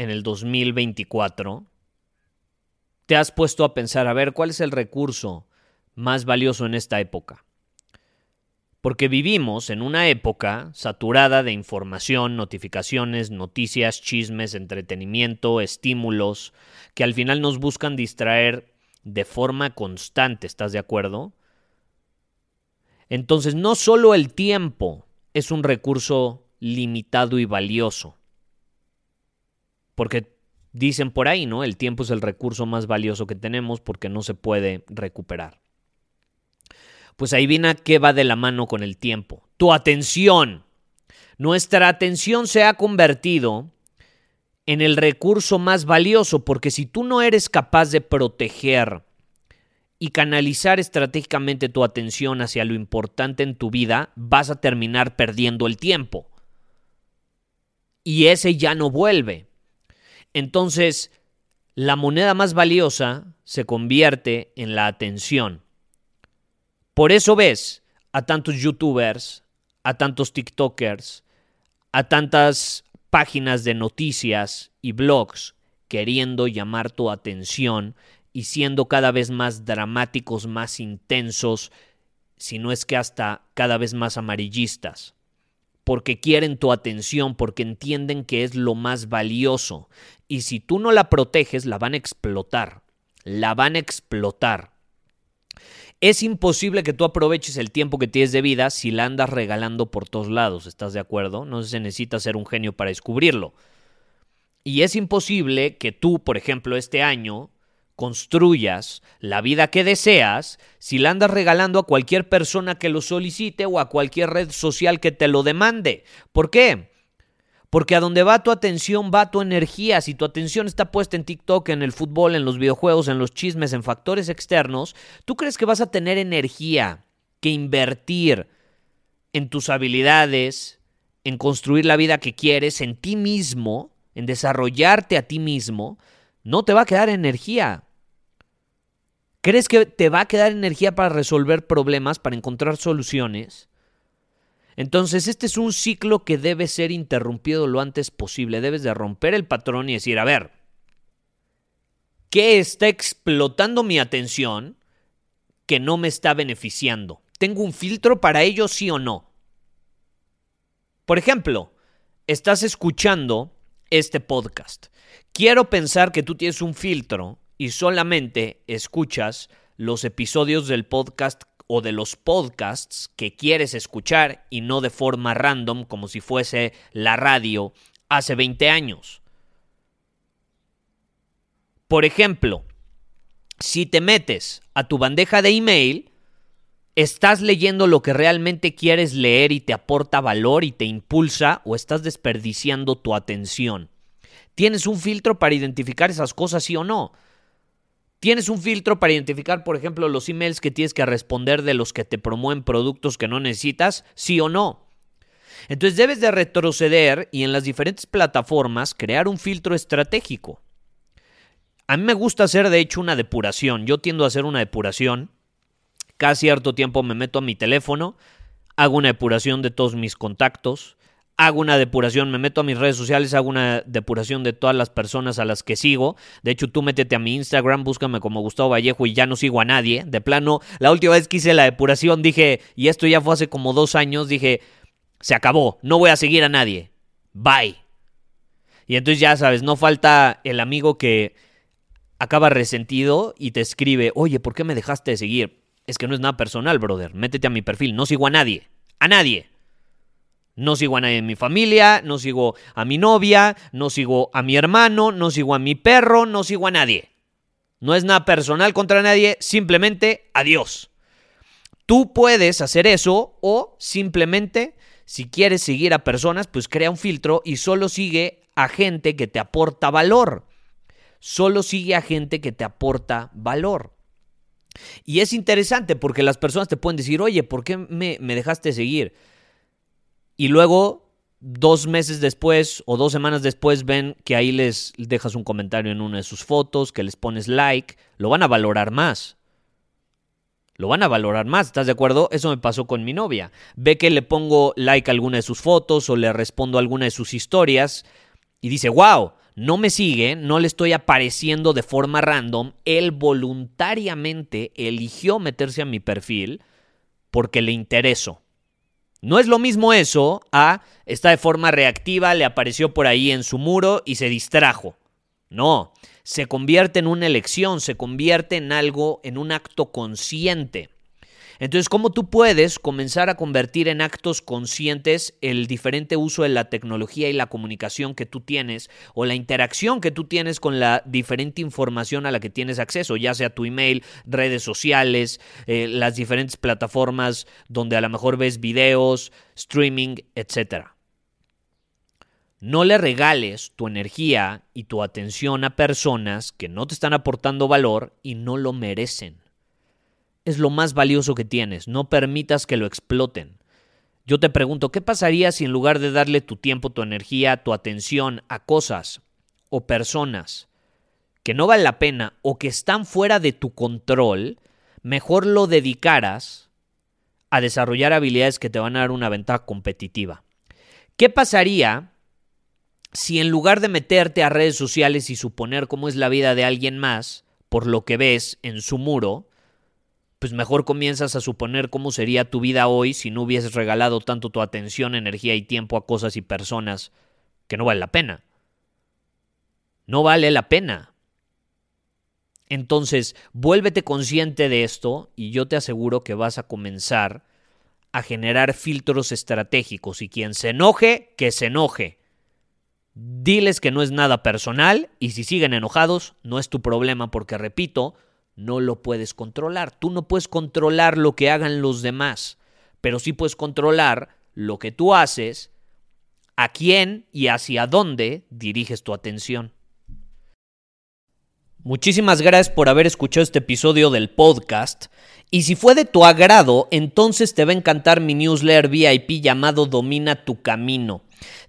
en el 2024? ¿Te has puesto a pensar, a ver, cuál es el recurso más valioso en esta época? Porque vivimos en una época saturada de información, notificaciones, noticias, chismes, entretenimiento, estímulos, que al final nos buscan distraer de forma constante, ¿estás de acuerdo? Entonces, no solo el tiempo es un recurso limitado y valioso, porque dicen por ahí, ¿no? El tiempo es el recurso más valioso que tenemos porque no se puede recuperar. Pues ahí viene que va de la mano con el tiempo. Tu atención. Nuestra atención se ha convertido en el recurso más valioso porque si tú no eres capaz de proteger y canalizar estratégicamente tu atención hacia lo importante en tu vida, vas a terminar perdiendo el tiempo. Y ese ya no vuelve. Entonces, la moneda más valiosa se convierte en la atención. Por eso ves a tantos youtubers, a tantos TikTokers, a tantas páginas de noticias y blogs queriendo llamar tu atención y siendo cada vez más dramáticos, más intensos, si no es que hasta cada vez más amarillistas, porque quieren tu atención, porque entienden que es lo más valioso, y si tú no la proteges, la van a explotar, la van a explotar. Es imposible que tú aproveches el tiempo que tienes de vida si la andas regalando por todos lados, ¿estás de acuerdo? No se necesita ser un genio para descubrirlo. Y es imposible que tú, por ejemplo, este año construyas la vida que deseas si la andas regalando a cualquier persona que lo solicite o a cualquier red social que te lo demande. ¿Por qué? Porque a donde va tu atención va tu energía. Si tu atención está puesta en TikTok, en el fútbol, en los videojuegos, en los chismes, en factores externos, tú crees que vas a tener energía que invertir en tus habilidades, en construir la vida que quieres, en ti mismo, en desarrollarte a ti mismo, no te va a quedar energía. ¿Crees que te va a quedar energía para resolver problemas, para encontrar soluciones? Entonces, este es un ciclo que debe ser interrumpido lo antes posible. Debes de romper el patrón y decir, a ver, ¿qué está explotando mi atención que no me está beneficiando? ¿Tengo un filtro para ello, sí o no? Por ejemplo, estás escuchando este podcast. Quiero pensar que tú tienes un filtro y solamente escuchas los episodios del podcast o de los podcasts que quieres escuchar y no de forma random como si fuese la radio hace 20 años. Por ejemplo, si te metes a tu bandeja de email, ¿estás leyendo lo que realmente quieres leer y te aporta valor y te impulsa o estás desperdiciando tu atención? ¿Tienes un filtro para identificar esas cosas sí o no? Tienes un filtro para identificar, por ejemplo, los emails que tienes que responder de los que te promueven productos que no necesitas, sí o no. Entonces debes de retroceder y en las diferentes plataformas crear un filtro estratégico. A mí me gusta hacer de hecho una depuración. Yo tiendo a hacer una depuración. Cada cierto tiempo me meto a mi teléfono, hago una depuración de todos mis contactos, hago una depuración, me meto a mis redes sociales, hago una depuración de todas las personas a las que sigo. De hecho, tú métete a mi Instagram, búscame como Gustavo Vallejo y ya no sigo a nadie. De plano, la última vez que hice la depuración dije, y esto ya fue hace como dos años, dije, se acabó, no voy a seguir a nadie. Bye. Y entonces ya sabes, no falta el amigo que acaba resentido y te escribe, oye, ¿por qué me dejaste de seguir? Es que no es nada personal, brother. Métete a mi perfil. No sigo a nadie. A nadie. No sigo a nadie en mi familia, no sigo a mi novia, no sigo a mi hermano, no sigo a mi perro, no sigo a nadie. No es nada personal contra nadie, simplemente adiós. Tú puedes hacer eso o simplemente, si quieres seguir a personas, pues crea un filtro y solo sigue a gente que te aporta valor. Solo sigue a gente que te aporta valor. Y es interesante porque las personas te pueden decir, oye, ¿por qué me, me dejaste seguir? Y luego, dos meses después o dos semanas después, ven que ahí les dejas un comentario en una de sus fotos, que les pones like, lo van a valorar más. Lo van a valorar más, ¿estás de acuerdo? Eso me pasó con mi novia. Ve que le pongo like a alguna de sus fotos o le respondo a alguna de sus historias y dice, wow, no me sigue, no le estoy apareciendo de forma random. Él voluntariamente eligió meterse a mi perfil porque le intereso. No es lo mismo eso a está de forma reactiva, le apareció por ahí en su muro y se distrajo. No, se convierte en una elección, se convierte en algo, en un acto consciente. Entonces, ¿cómo tú puedes comenzar a convertir en actos conscientes el diferente uso de la tecnología y la comunicación que tú tienes o la interacción que tú tienes con la diferente información a la que tienes acceso, ya sea tu email, redes sociales, eh, las diferentes plataformas donde a lo mejor ves videos, streaming, etcétera? No le regales tu energía y tu atención a personas que no te están aportando valor y no lo merecen es lo más valioso que tienes. No permitas que lo exploten. Yo te pregunto, ¿qué pasaría si en lugar de darle tu tiempo, tu energía, tu atención a cosas o personas que no valen la pena o que están fuera de tu control, mejor lo dedicaras a desarrollar habilidades que te van a dar una ventaja competitiva? ¿Qué pasaría si en lugar de meterte a redes sociales y suponer cómo es la vida de alguien más, por lo que ves en su muro, pues mejor comienzas a suponer cómo sería tu vida hoy si no hubieses regalado tanto tu atención, energía y tiempo a cosas y personas que no vale la pena. No vale la pena. Entonces, vuélvete consciente de esto y yo te aseguro que vas a comenzar a generar filtros estratégicos y quien se enoje, que se enoje. Diles que no es nada personal y si siguen enojados, no es tu problema porque, repito, no lo puedes controlar. Tú no puedes controlar lo que hagan los demás, pero sí puedes controlar lo que tú haces, a quién y hacia dónde diriges tu atención. Muchísimas gracias por haber escuchado este episodio del podcast. Y si fue de tu agrado, entonces te va a encantar mi newsletter VIP llamado Domina tu Camino.